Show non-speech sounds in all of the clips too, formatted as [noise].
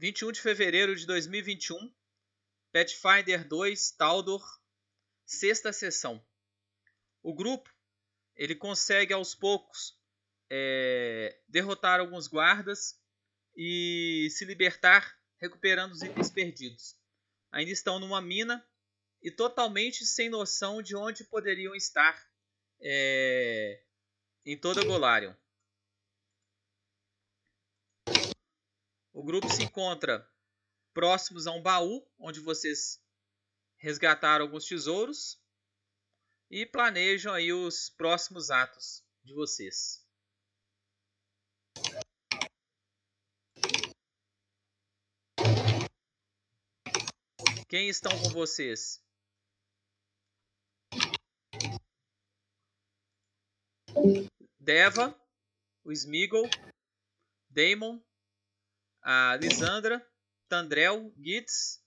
21 de fevereiro de 2021, Pathfinder 2 Taldor, sexta sessão. O grupo ele consegue aos poucos é, derrotar alguns guardas e se libertar, recuperando os itens perdidos. Ainda estão numa mina e totalmente sem noção de onde poderiam estar é, em toda Golarion. O grupo se encontra próximos a um baú, onde vocês resgataram alguns tesouros e planejam aí os próximos atos de vocês. Quem estão com vocês? Deva, o Smeagol, Damon, a Lisandra, Tandrel, Gitz,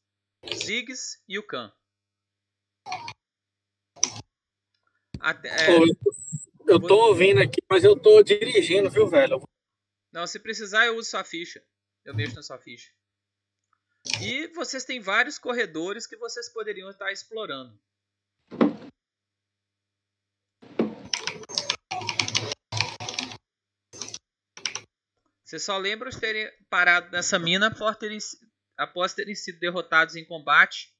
Ziggs e o Khan. Até, é, eu tô ouvindo aqui, mas eu tô dirigindo, viu, velho? Não, se precisar eu uso sua ficha. Eu mexo na sua ficha. E vocês têm vários corredores que vocês poderiam estar explorando. Você só lembra de terem parado nessa mina após terem, após terem sido derrotados em combate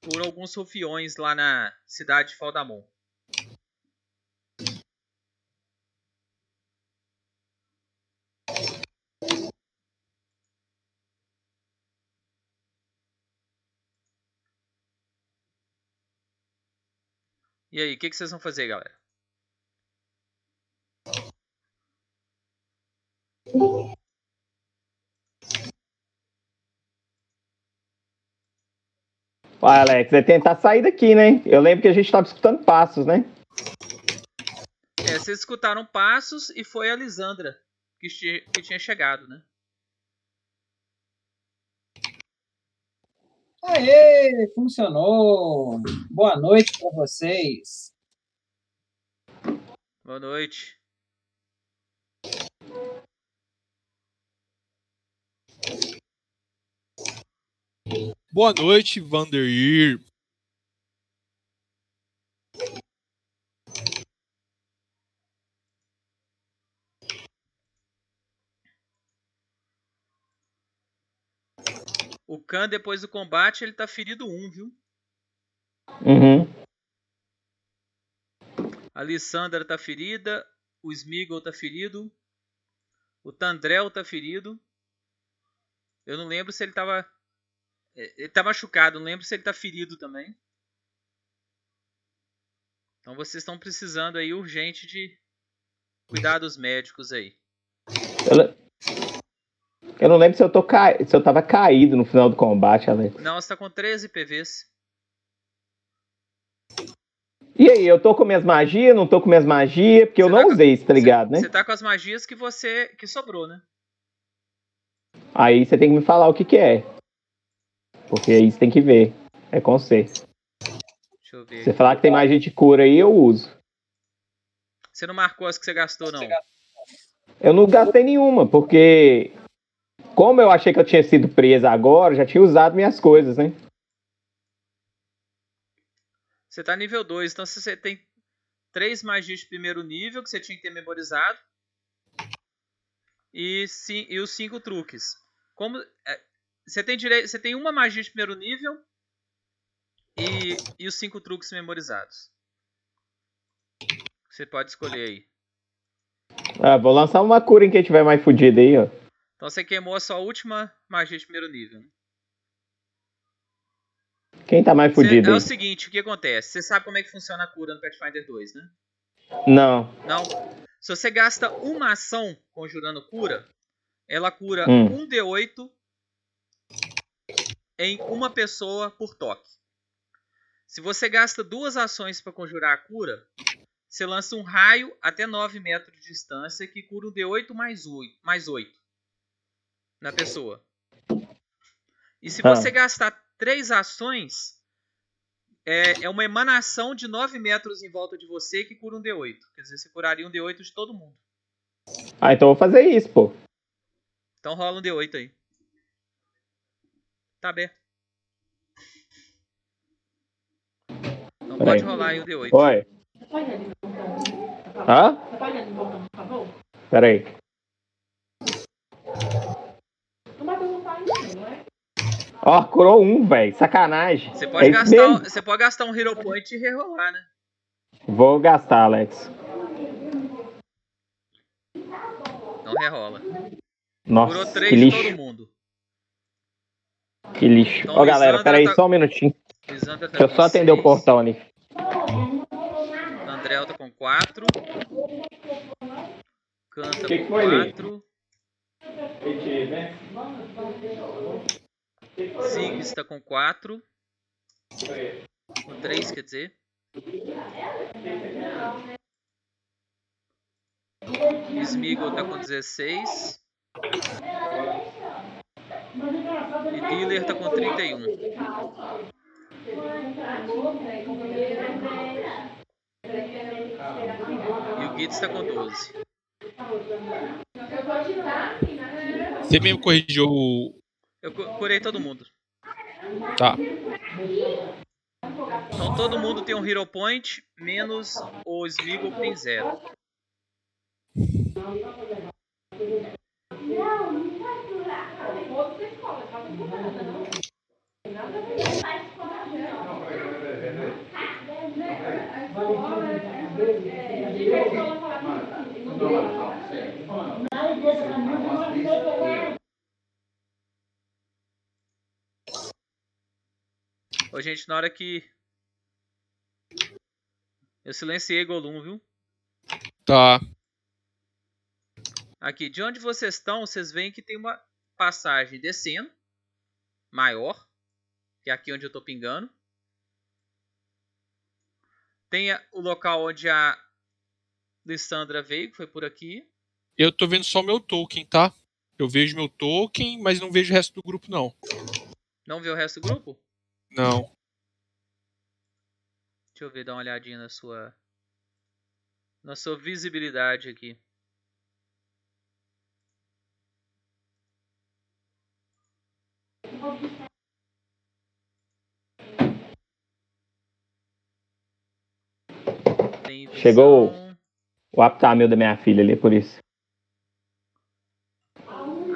por alguns rufiões lá na cidade de Faldamon. E aí, o que, que vocês vão fazer, galera? Vai, Alex, é tentar sair daqui, né? Eu lembro que a gente estava escutando passos, né? É, vocês escutaram passos e foi a Lisandra que, que tinha chegado, né? Aê, funcionou! Boa noite para vocês. Boa noite. Boa noite, Vanderir. O Khan, depois do combate, ele tá ferido 1, viu? Uhum. A Lissandra tá ferida. O Smeagol tá ferido. O Tandrel tá ferido. Eu não lembro se ele tava é, ele tá machucado, não lembro se ele tá ferido também. Então vocês estão precisando aí urgente de cuidados médicos aí. Eu, eu não lembro se eu, tô ca... se eu tava caído no final do combate, Alex. Não, você tá com 13 PVs. E aí, eu tô com minhas magias, não tô com minhas magias, porque você eu tá não com... usei isso, tá ligado, você, né? Você tá com as magias que você. que sobrou, né? Aí você tem que me falar o que que é. Porque aí você tem que ver. É com você. Deixa eu ver. Você falar que tem mais gente cura aí, eu uso. Você não marcou as que você gastou, não? Eu não gastei nenhuma, porque como eu achei que eu tinha sido presa agora, já tinha usado minhas coisas, né? Você tá nível 2, então você tem três magias de primeiro nível que você tinha que ter memorizado. E, sim, e os cinco truques. Como é, você tem direito, você tem uma magia de primeiro nível e, e os cinco truques memorizados. Você pode escolher aí. Ah, vou lançar uma cura em quem tiver mais fudido aí, ó. Então você queimou a sua última magia de primeiro nível. Né? Quem tá mais fudido? Cê, é o seguinte, o que acontece? Você sabe como é que funciona a cura no Pathfinder 2, né? Não. Não. Se você gasta uma ação conjurando cura, ela cura hum. um D8 em uma pessoa por toque. Se você gasta duas ações para conjurar a cura, você lança um raio até 9 metros de distância que cura um D8 mais 8, mais 8 na pessoa. E se você ah. gastar três ações, é, é, uma emanação de 9 metros em volta de você que cura um D8. Quer dizer, você curaria um D8 de todo mundo. Ah, então eu vou fazer isso, pô. Então rola um D8 aí. Tá aberto. Então pode rolar aí o D8. Oi. Hã? Pera aí. Ó, curou um, velho. Sacanagem. Você pode, É gastar, mesmo? você pode gastar um Hero Point e rerolar, né? Vou gastar, Alex. Não rerola. Nossa, Curou que 3 de todo lixo. mundo. Que lixo. Então, Ó, galera, Lisandra pera aí tá- só um minutinho. Lisandra tá Deixa eu só atender o seis. portão ali. Andréu tá com 4. Canta Que que com foi, Lê? 4. Siggs tá com 4. Com 3, quer dizer. Smigol tá com 16. E Dealer tá com 31. E o Gitz tá com 12. Você mesmo corrigiu o. Eu cu- curei todo mundo. Tá. Então todo mundo tem um Hero Point, menos o Smigol que tem 0. Ô, gente, na hora que. Eu silenciei Golum, viu? Tá. Aqui, de onde vocês estão, vocês veem que tem uma passagem descendo, maior, que é aqui onde eu tô pingando. Tem o local onde a Lissandra veio, que foi por aqui. Eu tô vendo só o meu token, tá? Eu vejo meu token, mas não vejo o resto do grupo, não. Não vê o resto do grupo? Não. Deixa eu ver, dar uma olhadinha na sua. Na sua visibilidade aqui. Tem visão. Chegou. O aptamil da minha filha ali, por isso.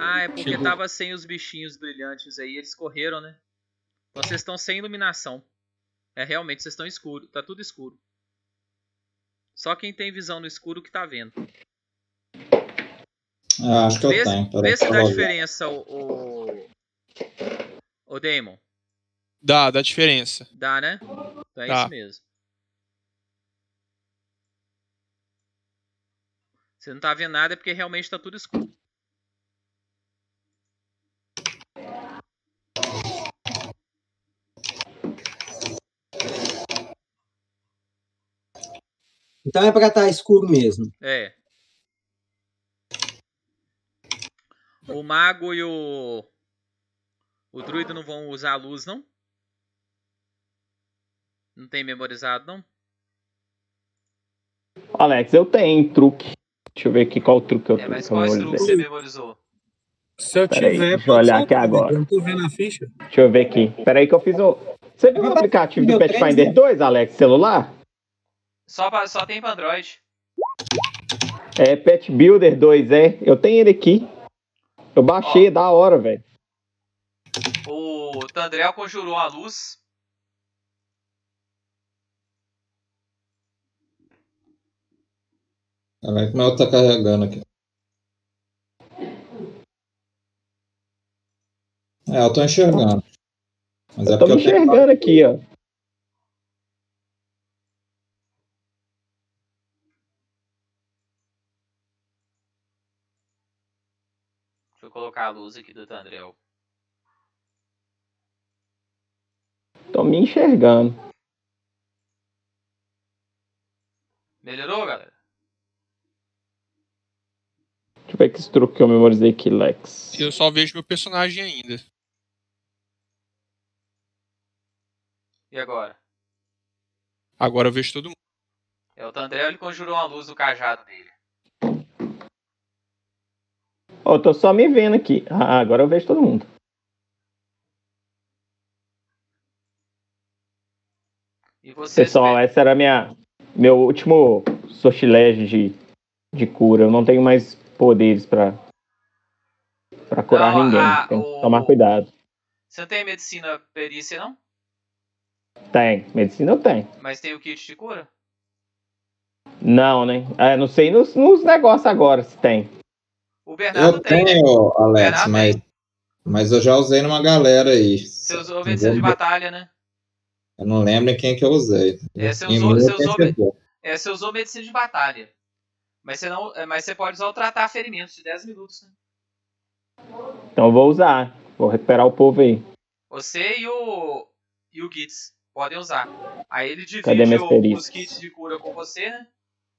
Ah, é porque Chegou. tava sem os bichinhos brilhantes aí, eles correram, né? Então vocês estão sem iluminação. É realmente, vocês estão escuro, tá tudo escuro. Só quem tem visão no escuro que tá vendo. Ah, acho que eu Vê, tenho. Peraí, vê se eu dá diferença o. O, o Damon. Dá, dá diferença. Dá, né? Então é Dá. isso mesmo. Você não tá vendo nada é porque realmente tá tudo escuro. Então é pra estar escuro mesmo. É. O mago e o. O druida não vão usar a luz, não? Não tem memorizado, não? Alex, eu tenho truque. Deixa eu ver aqui qual truque eu É, tenho. mas vou truque dizer. você memorizou? Se eu Pera aí, tiver. deixa eu olhar aqui agora. Eu não tô vendo a ficha. Deixa eu ver aqui. Pera aí que eu fiz o. Você viu o Mas aplicativo do Pathfinder trem, 2, Alex, celular? Só, pra- só tem pra Android. É Pet Builder 2, é. Eu tenho ele aqui. Eu baixei, é da hora, velho. O Tandrel conjurou a luz. Peraí, como é que tá carregando aqui? É, eu tô enxergando. Mas é Eu tô porque me eu tenho- enxergando aqui, ó. Deixa eu colocar a luz aqui do Tandrel. Tô me enxergando. Melhorou, galera? Deixa eu ver que esse truque que eu memorizei aqui, Lex. Eu só vejo meu personagem ainda. E agora? Agora eu vejo todo mundo. É, o Tandrel ele conjurou a luz do cajado dele. Ó, eu tô só me vendo aqui. Ah, agora eu vejo todo mundo. E você Pessoal, essa era minha meu último sortilégio de, de cura. Eu não tenho mais poderes pra, pra curar Não, ninguém. a- tem que o- tomar cuidado. Você não tem medicina perícia, não? Tem. Medicina eu tenho. Mas tem o kit de cura? Não, né? É, não sei nos, nos negócios agora se tem. O Bernardo Eu tem. né? tenho, Alex, Bernardo mas, tem. mas eu já usei numa galera aí. Você usou medicina de batalha, né? Eu não lembro em quem que eu usei. É, usou- você eu usou-. É, você usou medicina de batalha. Mas você, não, é, mas você pode usar o tratar ferimentos de 10 minutos, né? Então eu vou usar. Vou recuperar o povo aí. Você e o. E o Gitz podem usar. Aí ele divide o- os kits de cura com você, né?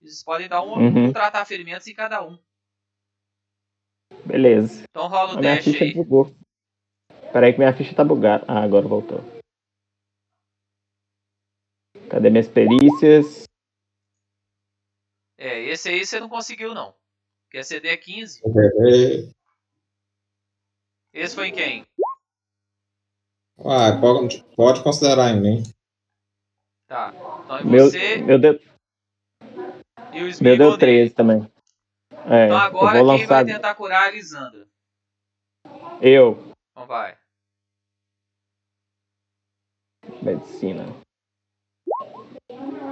Eles podem dar um, Uhum. um tratar ferimentos em cada um. Beleza. Então rola o A minha dash ficha aí. bugou. Peraí que minha ficha tá bugada. Ah, agora voltou. Cadê minhas perícias? É, esse aí você não conseguiu, não. Porque a CD é 15. É, Esse foi em quem? Ah, pode, pode considerar em mim. Tá. Então em Meu, você meu, deu, e o meu deu nele. 13 também. É, Então eu agora vou quem vai lançar. tentar curar a Lisandra? Eu. Então vai. Medicina.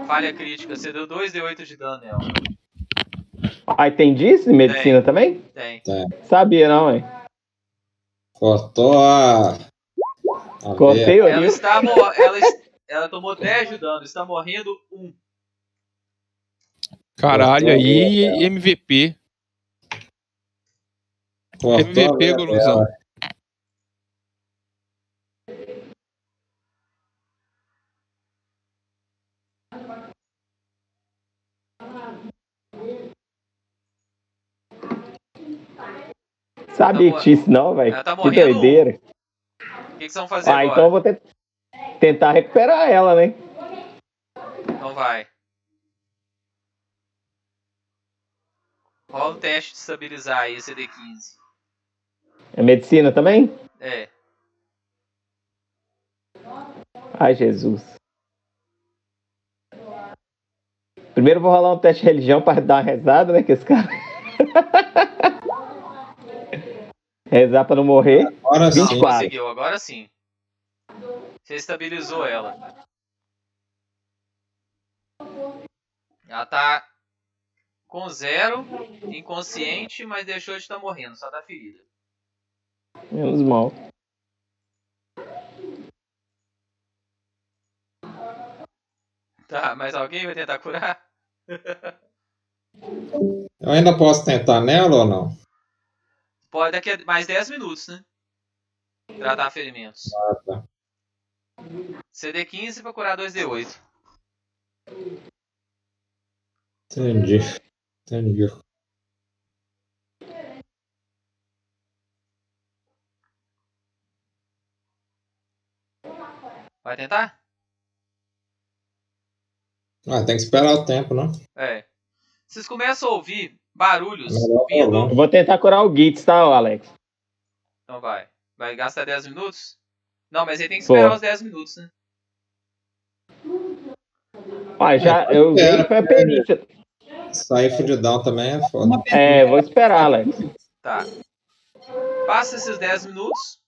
Falha crítica. Você deu 2d8 de dano nela. Ah, tem disso? em Medicina também? Tem. Sabia não, hein? Cortou a. a Cortei o Ela está mo- ela, ela tomou 10 de dano. Está morrendo 1. Caralho, Cortou a aí MVP. Cortou MVP, Goluzão. Sabia Tá que tinha isso não, velho. Tá que doideira. O que, que vocês vão fazer Ah, agora? então eu vou te- tentar recuperar ela, né? Então vai. Rola o teste de estabilizar aí, CD15. É medicina também? É. Ai, Jesus. Primeiro vou rolar um teste de religião para dar uma rezada, né? Que esse cara. [laughs] Rezar pra não morrer. Agora Não, sim. 24. conseguiu, agora sim. Você estabilizou ela. Ela tá com zero, inconsciente, mas deixou de estar morrendo, só tá ferida. Menos mal. Tá, mas alguém vai tentar curar? [laughs] Eu ainda posso tentar nela ou não? Pode daqui a mais 10 minutos, né? Tratar ferimentos. Ah, tá. CD15 pra curar 2D8. Entendi. Entendi. Vai tentar? Ah, tem que esperar o tempo, não? É. Vocês começam a ouvir barulhos vindo. vou tentar curar o Gitz, tá, Alex? Então vai. Vai gastar 10 minutos? Não, mas aí tem que esperar Pô. os 10 minutos, né? Ah, já, eu vi que foi a perícia. Sair fudidão também é foda. É, vou esperar, Alex. Tá. Passa esses 10 minutos.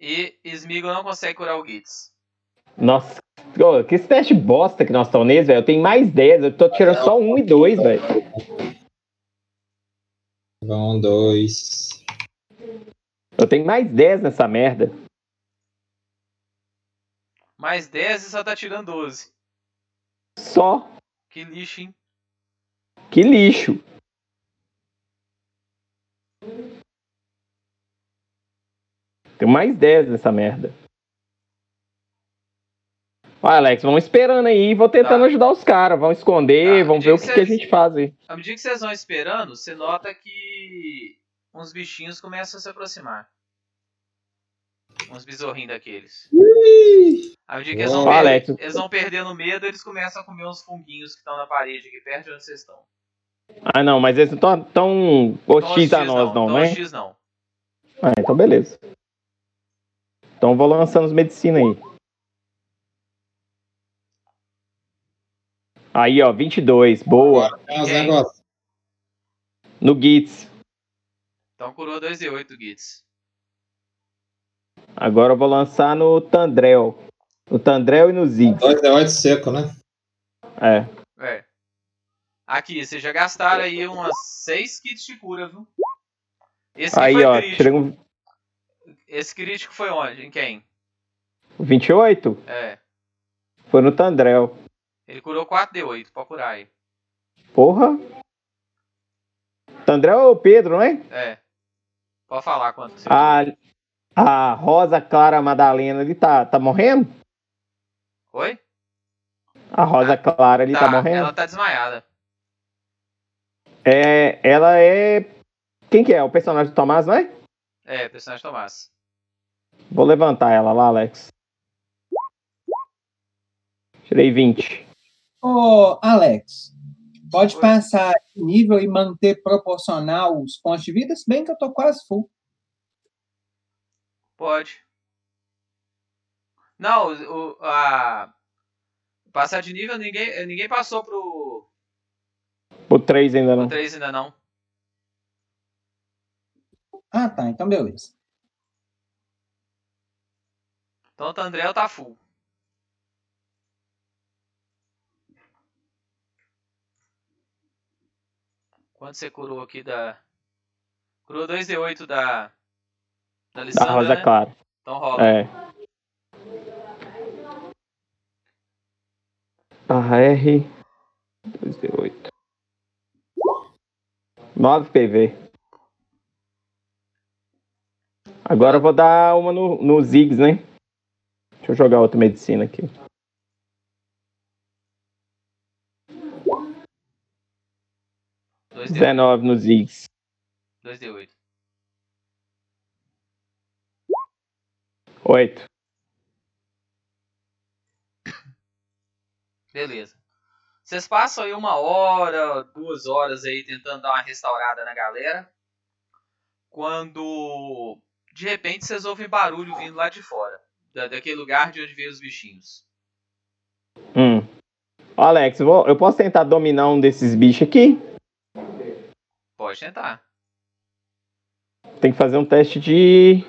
E Smigo não consegue curar o Gitz. Nossa, ô, que esse teste bosta que nós estamos nesse, velho. Eu tenho mais 10, eu tô tirando só um e dois, velho. Um, dois. Eu tenho mais 10 nessa merda. Mais 10 e só tá tirando 12. Só. Que lixo, hein? Que lixo. Tenho mais 10 nessa merda. Ó, Alex, vamos esperando aí, vou tentando Tá. ajudar os caras. Vamos esconder, Tá, vamos me ver o que, se que a gente faz aí. À medida que vocês vão esperando, você nota que uns bichinhos começam a se aproximar. Uns besorrinhos daqueles. À medida que eles vão, Alex. eles vão perdendo medo, eles começam a comer uns funguinhos que estão na parede aqui perto de onde vocês estão. Ah, não, mas eles não estão tão hostis a nós, não, tão né? hostis não. Ah, então beleza. Então vou lançando os medicina aí. Aí, ó, 22. Boa. Negócios. No Gits. Então curou 2 de 8, Gitz. Agora eu vou lançar no Tandrel. No Tandrel e no Ziggs. 2 de 8 seco, né? É. É. Aqui, vocês já gastaram aí umas 6 kits de cura, viu? Esse Aí, foi ó, crítico. tirei um Esse crítico foi onde? Em quem? 28. É. Foi no Tandrel. Ele curou 4 de 8, pode curar aí. Porra. Tandrel é o Pedro, né? É. Pode falar quanto você A, a Rosa Clara Madalena ali tá, tá morrendo? Oi? A Rosa Clara ali tá, morrendo? Ela tá desmaiada. É, ela é. Quem que é? O personagem do Tomás, não é? É, personagem Tomás. Vou levantar ela lá, Alex. Tirei 20. Ô, Alex, pode Oi. passar de nível e manter proporcional os pontos de vida, se bem que eu tô quase full. Pode. Não, o, o- a. Passar de nível, ninguém, ninguém passou pro, O 3 ainda não. 3 ainda não. Ah, tá, então beleza. Então o Tandrel tá full. Quanto você curou aqui da. Curou 2d8 da. Da Da Rosa né? Clara. Então rola. É. Barra R. 2D8. 9 PV. Agora eu vou dar uma no, no Ziggs, né? Deixa eu jogar outra medicina aqui. 19 no Ziggs. 2d8. 8. Beleza. Vocês passam aí uma hora, duas horas aí tentando dar uma restaurada na galera. Quando de repente vocês ouvem barulho vindo lá de fora. da- daquele lugar de onde veio os bichinhos. Hum. Alex, eu posso tentar dominar um desses bichos aqui? Pode tentar. Tem que fazer um teste de.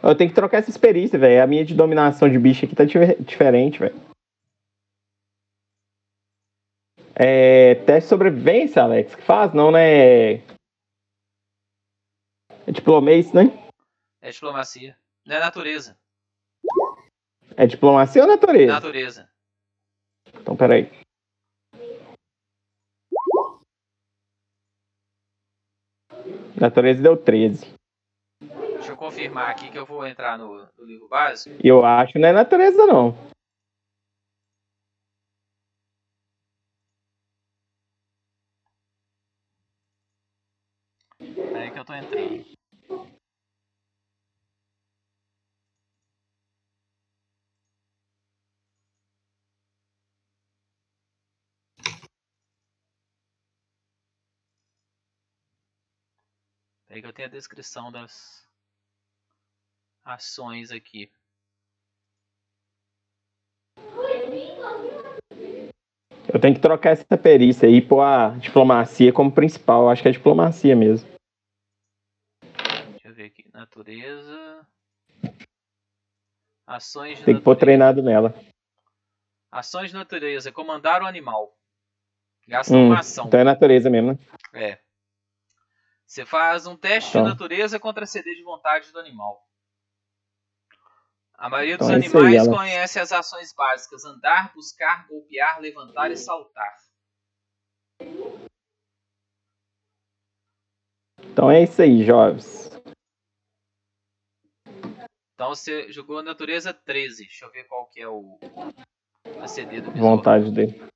Eu tenho que trocar essa experiência, velho. A minha de dominação de bicho aqui tá dife- diferente, velho. É. Teste de sobrevivência, Alex, que faz? Não, né? É diplomacia, né? É diplomacia. Não é natureza. É diplomacia ou natureza? Natureza. Então, peraí. Natureza deu 13. Deixa eu confirmar aqui que eu vou entrar no, no livro básico. Eu acho que não é natureza, não. Peraí que eu tô entrando. Peraí que eu tenho a descrição das ações aqui. Eu tenho que trocar essa perícia aí pôr a diplomacia como principal. Acho que é diplomacia mesmo. Deixa eu ver aqui. Natureza. Ações de Tem que pôr treinado nela. Ações de natureza. Comandar o animal. Gasta Hum, uma ação. então é natureza mesmo, né? É. Você faz um teste Então. de natureza contra CD de vontade do animal. A maioria dos Então é aí, animais Alex. conhece as ações básicas: andar, buscar, golpear, levantar e saltar. Então é isso aí, jovens. Então você jogou a natureza 13. Deixa eu ver qual que é o a CD do besouro. Vontade dele.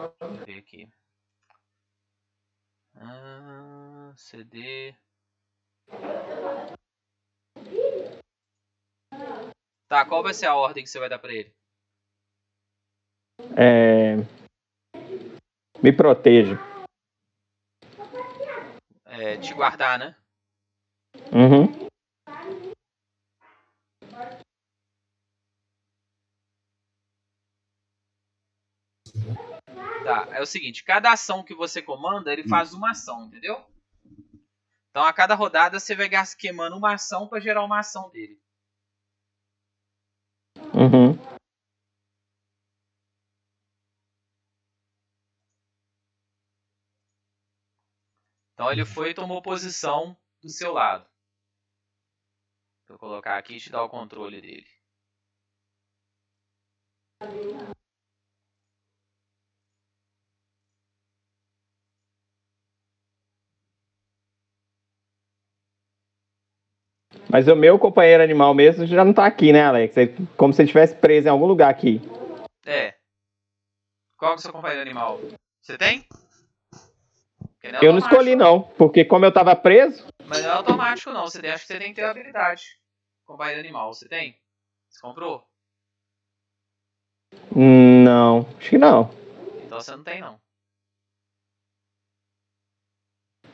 Deixa eu ver aqui. Ah, CD. Tá, qual vai ser a ordem que você vai dar pra ele? É... Me proteja. é, te guardar, né? Uhum. Tá, é o seguinte, cada ação que você comanda, ele faz uma ação, entendeu? Então a cada rodada você vai queimando uma ação para gerar uma ação dele. Uhum. Então ele foi e tomou posição do seu lado. Vou colocar aqui e te dar o controle dele. Mas o meu companheiro animal mesmo já não tá aqui, né, Alex? É como se ele estivesse preso em algum lugar aqui. É. Qual é o seu companheiro animal? Você tem? É Eu não escolhi, não. Porque como eu tava preso, Mas não é automático não. Você tem, acho que você tem que ter habilidade. Companheiro animal, você tem? Você comprou? não. Acho que não. Então você não tem não.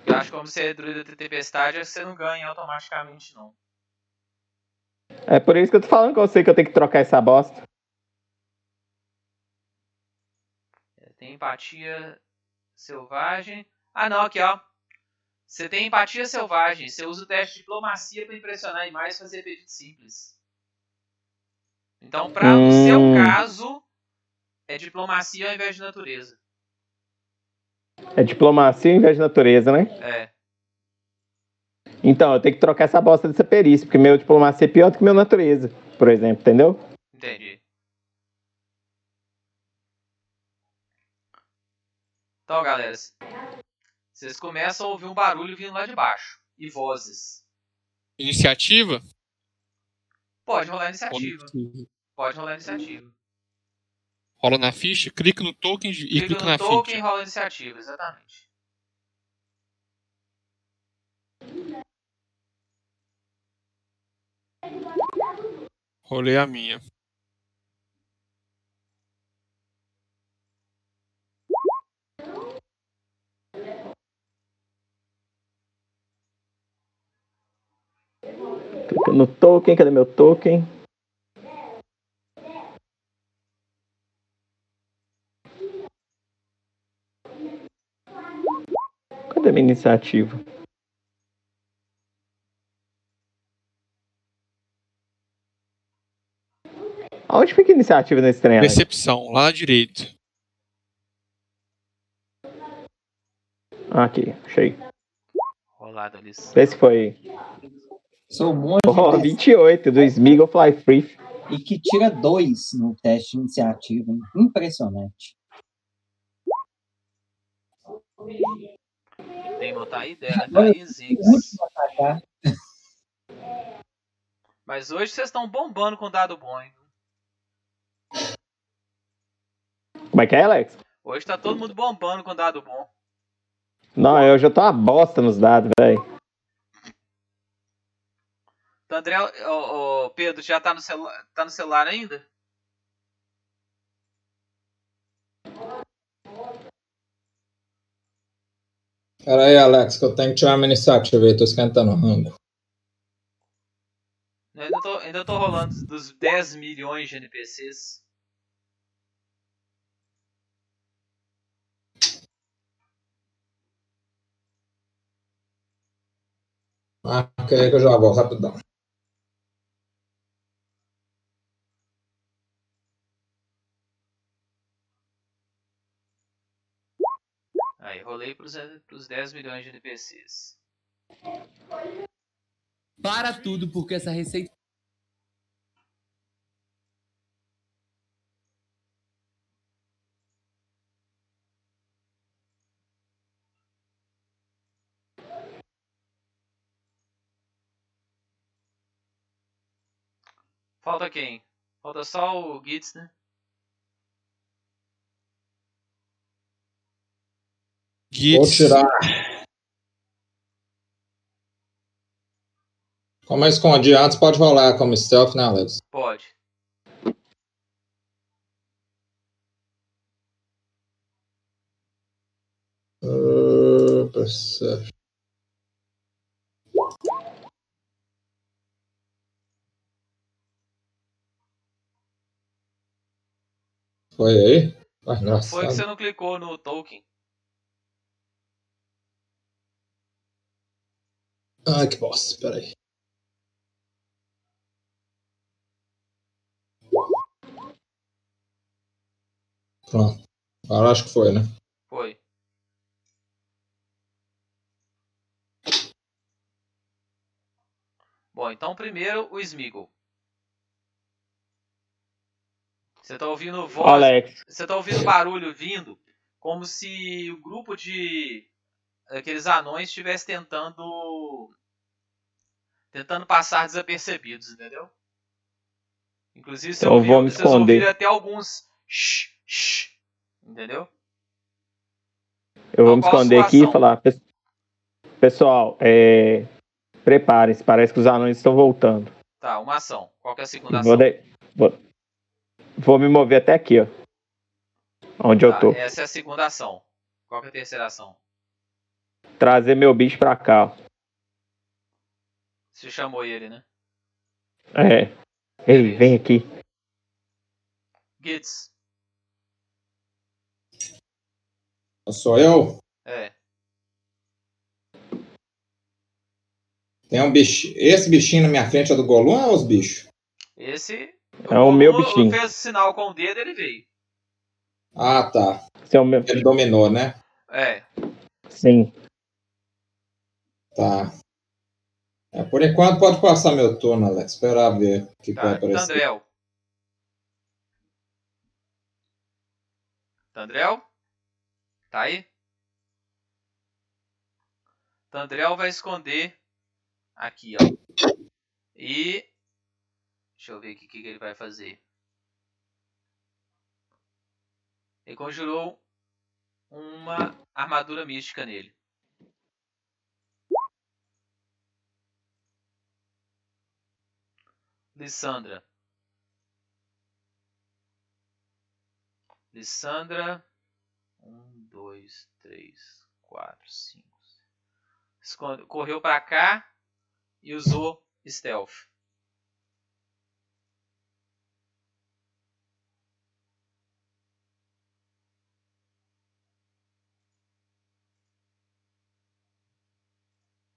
Eu acho que como você é druida de tempestade, você não ganha automaticamente não. É por isso que eu tô falando com você que eu tenho que trocar essa bosta. É, Tem empatia selvagem. Ah não, aqui ó. Você tem empatia selvagem. Você usa o teste de diplomacia para impressionar animais e fazer pedido simples. Então, para o Hum. seu caso, é diplomacia ao invés de natureza. É diplomacia em vez de natureza, né? É. Então, eu tenho que trocar essa bosta dessa perícia, porque meu diplomacia é pior do que meu natureza, por exemplo, entendeu? Entendi. Então, galera, vocês começam a ouvir um barulho vindo lá de baixo. E vozes. Iniciativa? Pode rolar iniciativa. Pode rolar iniciativa. Rola na ficha, clica no token e clica, Clica no na token e ficha. rola iniciativa, exatamente. Rolei a minha. No token, cadê meu token? Cadê minha iniciativa? Aonde fica a iniciativa nesse trem? Alex? Percepção, lá na direita. Ah, aqui, achei. Rolado ali. Vê se foi. Sou um monte Oh, de 28 do Smiggle Fly Free. E que tira dois no teste de iniciativa. hein? Impressionante. Tem que botar aí dela, tá aí, Ziggs. Mas hoje vocês estão bombando com dado bom, hein? Como é que é, Alex? Hoje tá todo mundo bombando com dado bom. Não, eu já tô uma bosta nos dados, velho. Então, André, ô, ô, Pedro, já tá no, celu tá no celular ainda? Pera aí, Alex, que eu tenho que tirar minha iniciativa aí, tô esquentando o rango. Eu ainda tô, ainda tô rolando dos 10 milhões de NPCs. Marca aí que eu já volto rapidão. Aí, rolei pros, pros 10 milhões de NPCs. Para tudo, porque essa receita. Falta quem? Falta só o Gitz, né? Vou Gits. tirar. Como eu escondi antes, pode rolar como stealth, né, Alex? Pode. Uh, perception. Foi aí? Ah, Foi que você não clicou no token. Ai, que bosta. Peraí. Pronto. Agora acho que foi, né? Foi. Bom, então primeiro o Smeagol. Você tá ouvindo voz. Alex, Você tá ouvindo barulho vindo como se o grupo de aqueles anões estivesse tentando tentando passar desapercebidos, entendeu? Inclusive você vou ouviu, me vocês ouviram até alguns shh, shh, entendeu? eu vou me Qual a esconder aqui e falar. "Pes- Pessoal, é, preparem-se, parece que os anões estão voltando. Tá, uma ação. Qual que é a segunda Vou, ação? de- vou- vou me mover até aqui, ó. Onde eu Tá, tô. essa é a segunda ação. Qual que é a terceira ação? Trazer meu bicho pra cá, ó. Você chamou ele, né? É. Ei, vem aqui. Gitz. Sou eu? É. Tem um bicho. Esse bichinho na minha frente é do Golum ou é os bichos? Esse. É o meu bichinho. fez sinal com o dedo ele veio. Ah, tá. Esse é o meu. Ele dominou, né? É. Sim. Tá. É, por enquanto pode passar meu turno, Alex. Esperar ver o que, que vai Tá. aparecer. Tandrel. Tandrel? Tá aí? Tandrel vai esconder aqui, ó. E. Deixa eu ver aqui o que, que ele vai fazer. Ele conjurou uma armadura mística nele. Lissandra. Lissandra. Um, dois, três, quatro, cinco. Correu pra cá e usou stealth.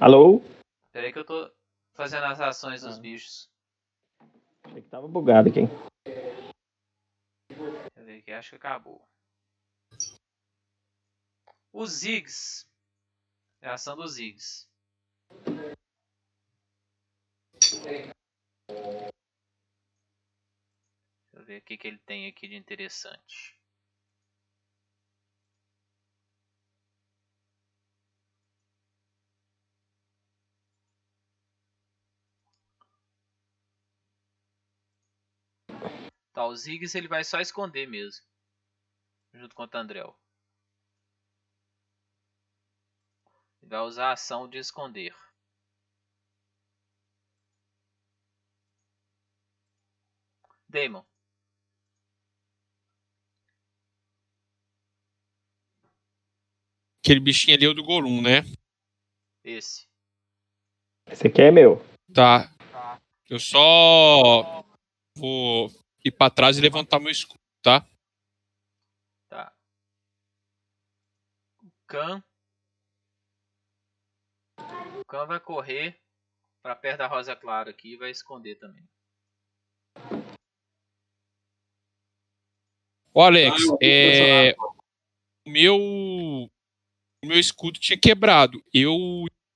Alô? Peraí que eu tô fazendo as ações dos Ah. bichos. Achei que tava bugado aqui. Ver aqui, acho que acabou. Os Ziggs. É a ação dos Ziggs. Deixa eu ver o que, que ele tem aqui de interessante. Tá, o Ziggs ele vai só esconder mesmo. Junto com o Tandrel. Ele vai usar a ação de esconder. Damon. Aquele bichinho ali é o do Golum, né? Esse. Esse aqui é meu. Tá. Eu só vou ir pra trás e levantar meu escudo, tá? Tá. O Khan. O Khan vai correr pra perto da Rosa Clara aqui e vai esconder também. Ô, Alex, ah, é... o meu o meu escudo tinha quebrado. Eu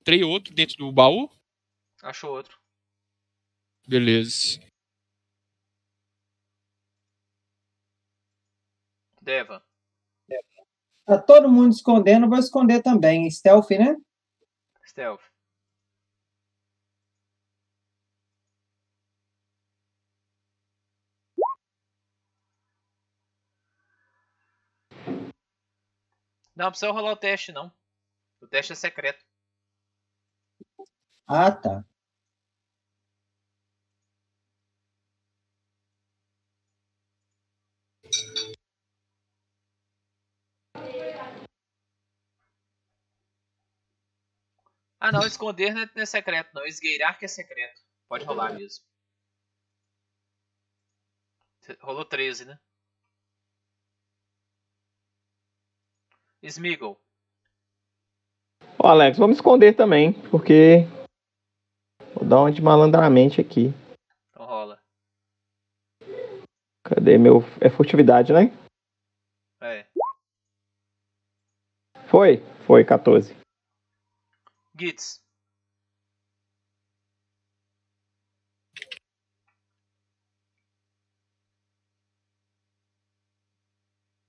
entrei outro dentro do baú? Achou outro. Beleza. Deva. Tá todo mundo escondendo, vou esconder também. Stealth, né? Stealth. Não precisa rolar o teste, não. O teste é secreto. Ah, tá. Ah, não, esconder não é, não é secreto, não. Esgueirar que é secreto. Pode rolar mesmo. Rolou 13, né? Smeagol. Ô, Alex, vamos esconder também, porque. Vou dar uma de malandramente aqui. Então rola. Cadê meu. É furtividade, né? É. Foi? Foi, 14. Gitz.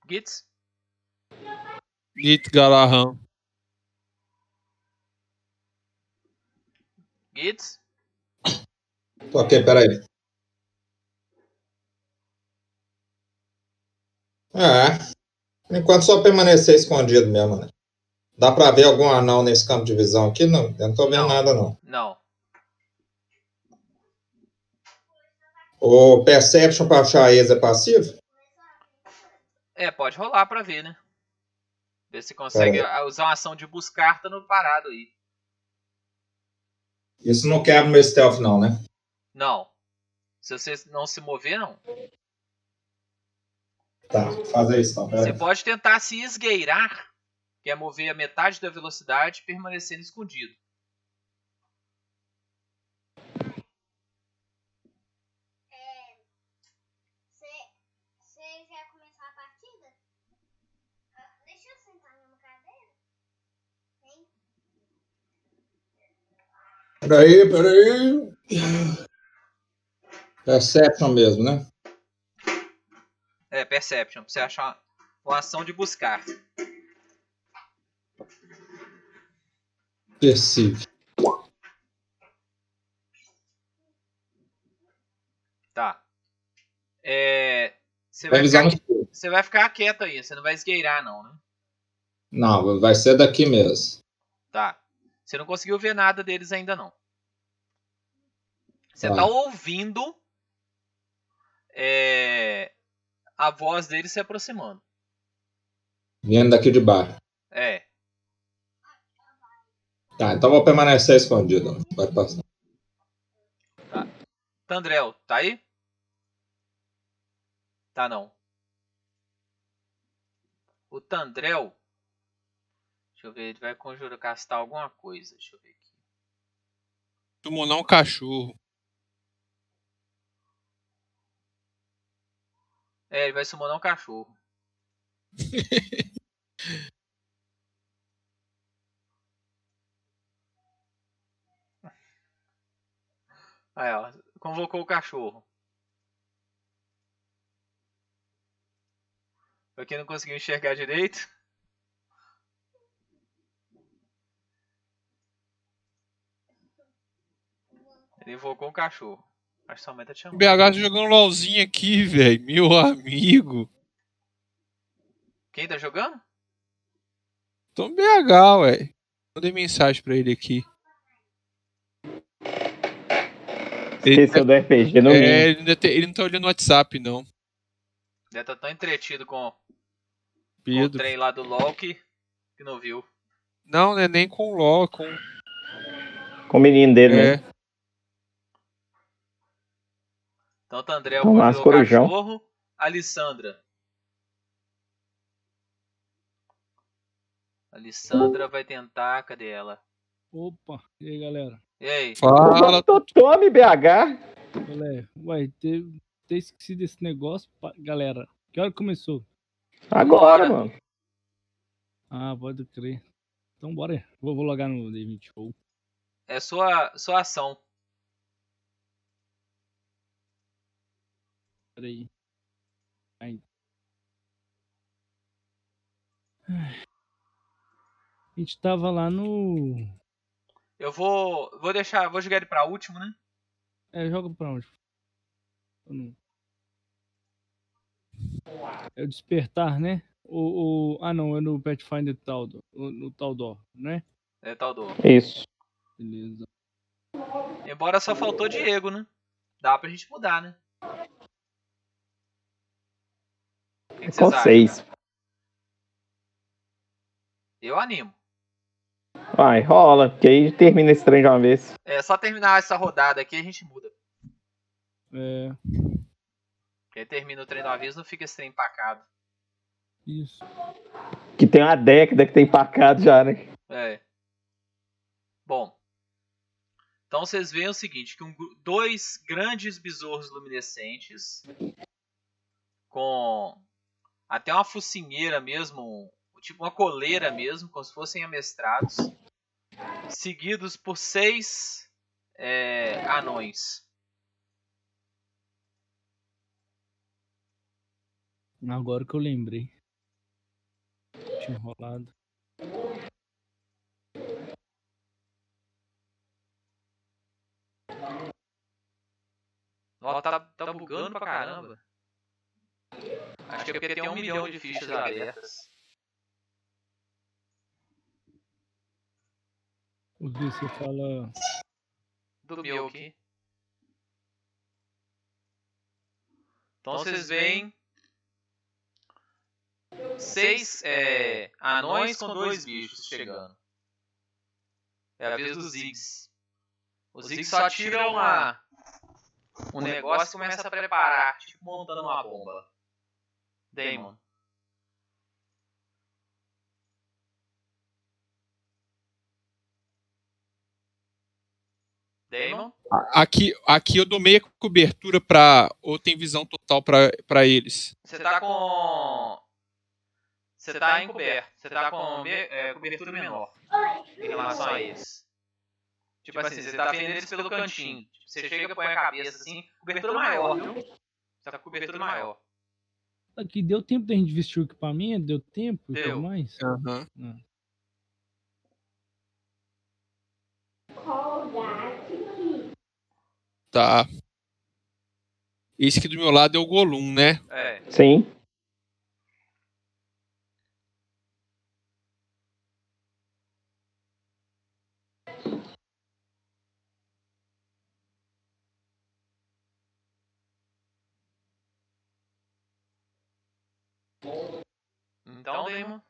Gitz. Git Galaham. Gitz. Tô aqui, peraí. É. Por enquanto só permanecer escondido mesmo, né? Dá pra ver algum anão nesse campo de visão aqui? Não, eu não tô vendo Não. nada, não. Não. O Perception pra achar ex é passivo? É, pode rolar pra ver, né? Ver se consegue ah, usar uma ação de buscar, tá no parado aí. Isso não quebra meu stealth, não, né? Não. Se você não se mover, não. Tá, faz isso então, Você pode tentar se esgueirar, que é mover a metade da velocidade permanecendo escondido. Você quer começar a partida? Ah, deixa eu sentar numa cadeira. Hein? Peraí, peraí. Perception mesmo, né? É, Perception, pra você achar uma ação de buscar. Perceive. Tá. É, você, Vai ficar, no você vai ficar quieto aí, você não vai esgueirar, não, né? Não, vai ser daqui mesmo. Tá. Você não conseguiu ver nada deles ainda, não. Você Tá. tá ouvindo é, a voz deles se aproximando. Vindo daqui de baixo. É. Tá, então vou permanecer escondido. Vai passar. Tandrel, tá aí? Tá não. O Tandrel. Deixa eu ver, ele vai conjurar castar alguma coisa. Deixa eu ver aqui. Summonar um cachorro. É, ele vai summonar um cachorro. [laughs] Aí, ó. Convocou o cachorro. Pra quem não conseguiu enxergar direito. Ele invocou um cachorro. Acho que sua mãe tá te chamando. BH tá jogando LOLzinho aqui, velho. Meu amigo. Quem tá jogando? Tô no BH, ué. Mandei mensagem pra ele aqui. Ele, Esqueceu do RPG no é, ele, ainda tem- ele não tá olhando o WhatsApp, não. Deve estar tão entretido com, com o trem lá do LOL que, que não viu. Não, não é nem com o LOL, com. Com o menino dele, né? É. Então, Tandré Vamos lá, conjurou o corujão. cachorro. Alissandra. Alissandra vai tentar. Cadê ela? Opa, e aí galera? E aí? Fala. Tô- Tome, BH. Galera, uai, ter, ter esquecido esse negócio, galera. Que hora que começou? Agora, Bora. mano. Ah, pode crer. Então bora. Vou, vou logar no D20 Show. É sua, sua ação. Peraí. Ai. A gente tava lá no. Eu vou. Vou deixar. Vou jogar ele pra último, né? É, joga pra onde? É o despertar, né? O, o... Ah, não, é no Pathfinder Taldor. No Taldor, né? É tal do. Isso. Beleza. Embora só faltou Diego, né? Dá pra gente mudar, né? Que vocês acham? seis. Eu animo. Vai, rola, porque aí termina esse trem de uma vez. É só terminar essa rodada aqui a gente muda. É, Porque aí termina o trem do aviso não fica esse trem empacado. isso. Que tem uma década que tem empacado já, né? É. Bom. Então vocês veem o seguinte, que um dois grandes besouros luminescentes com até uma focinheira mesmo, tipo uma coleira mesmo, como se fossem amestrados, seguidos por seis é, anões. Agora que eu lembrei. Tinha enrolado. Nossa, tá, tá bugando pra caramba. Acho que é porque tem um milhão de fichas abertas. O que você fala. do meu aqui. Então vocês veem seis é, anões com dois bichos chegando. É a vez dos Ziggs. Os Ziggs só tiram uma, um negócio e começa a preparar, tipo montando uma bomba. Damon. Damon? Aqui, aqui eu dou meia cobertura pra. Ou tem visão total pra, pra eles. Você tá com. Você tá encoberto. Você tá com me- é, cobertura menor em relação a eles. Tipo assim, você tá vendo eles pelo cantinho. Tipo, Você chega e põe a cabeça assim, cobertura maior, viu? Você tá com cobertura maior. Aqui deu tempo da gente vestir o equipamento? Deu tempo e tudo mais? Aham. Ah. Tá. Esse aqui do meu lado é o Golum, né? É. Sim. Então, Damon.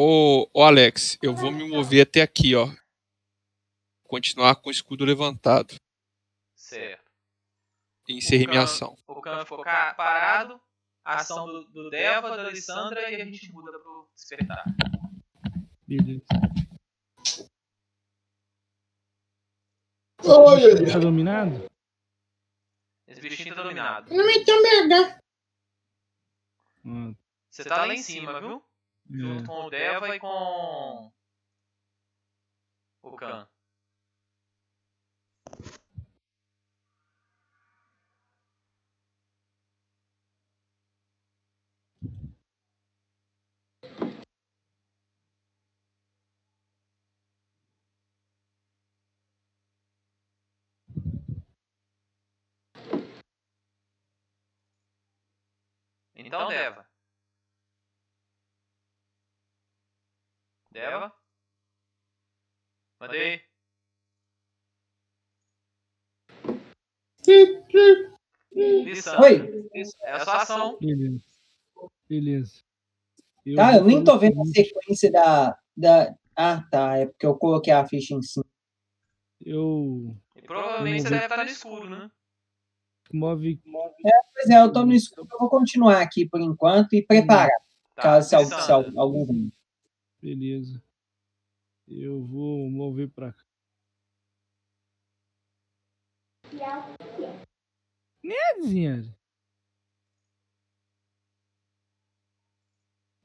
Ô, ô Alex, eu vou me mover até aqui, ó. Continuar com o escudo levantado. Certo. E encerrei minha ação. O Khan ficou parado. A ação do, do Deva, da Alessandra e a gente muda pro despertar. Beleza. Oi, Tá dominado? Esse bichinho tá dominado. Não me. Ah, Você tá lá em cima, viu? É. Junto com o Deva e com o Khan. Então, Deva. Deva? Mandei. Lição. Oi. É a sua ação. Beleza. Beleza. Eu Tá, eu nem tô vendo a sequência da, da. Ah, tá. É porque eu coloquei a ficha em cima. Eu. E provavelmente você deve estar no escuro, né? Move. Pois é, eu tô no escuro. Eu vou continuar aqui por enquanto e preparar. Tá, caso se, se algum. Beleza. Eu vou mover pra cá. Né, Zinhari?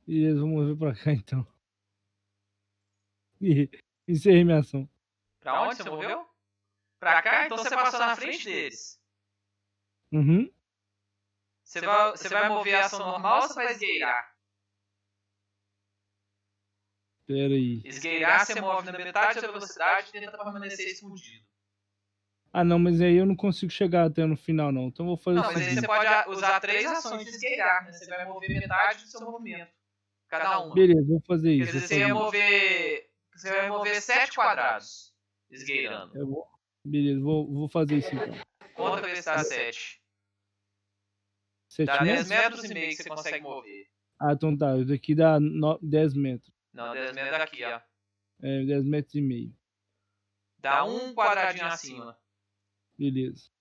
Beleza, vou mover pra cá então. E encerrei minha ação. Pra onde você moveu? Pra cá? Então você passou na frente deles. Uhum. Você vai, você vai mover a ação normal ou você vai esgueirar? Pera aí. Esgueirar, você move na metade da velocidade e tenta permanecer escondido. Ah, não, mas aí eu não consigo chegar até no final, não. Então eu vou fazer Não, o mas aí seguinte. você pode usar três ações de esgueirar, né? Você vai mover metade do seu movimento. Cada uma. Beleza, vou fazer Quer isso. dizer, vou você ia fazer mover. Você vai mover sete quadrados esgueirando. Eu vou... Beleza, vou, vou fazer isso então. Conta pra se dá sete. Sete Dá 10 metros? metros e meio que você consegue mover. Ah, então tá. Isso daqui dá no... 10 metros. Não, 10 metros daqui, ó. É, 10 metros e meio. Dá um quadradinho acima. Beleza.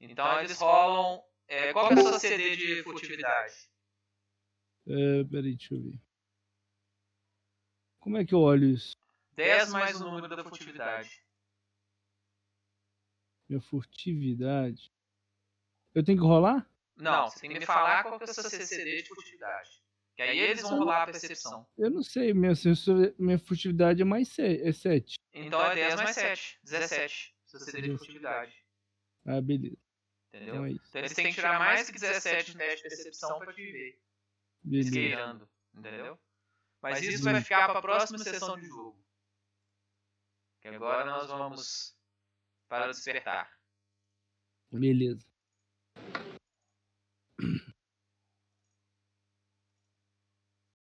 Então eles rolam. é, qual que é a sua CD de furtividade? É, peraí, deixa eu ver. Como é que eu olho isso? 10 mais o número da furtividade. Minha furtividade. Eu tenho que rolar? Não, você tem que me falar qual que é a sua CD de furtividade. Que aí eles vão rolar a percepção. Eu não sei, minha, sensor- minha furtividade é mais 7. Então é 10 mais 7. 17. Sua CD de furtividade. Ah, beleza. Entendeu? Então é isso. Então eles têm que tirar mais que 17 no teste de percepção pra te ver. Beleza. Esgueirando. Entendeu? Mas isso vai ficar pra próxima sessão de jogo. Que agora nós vamos para o despertar. Beleza.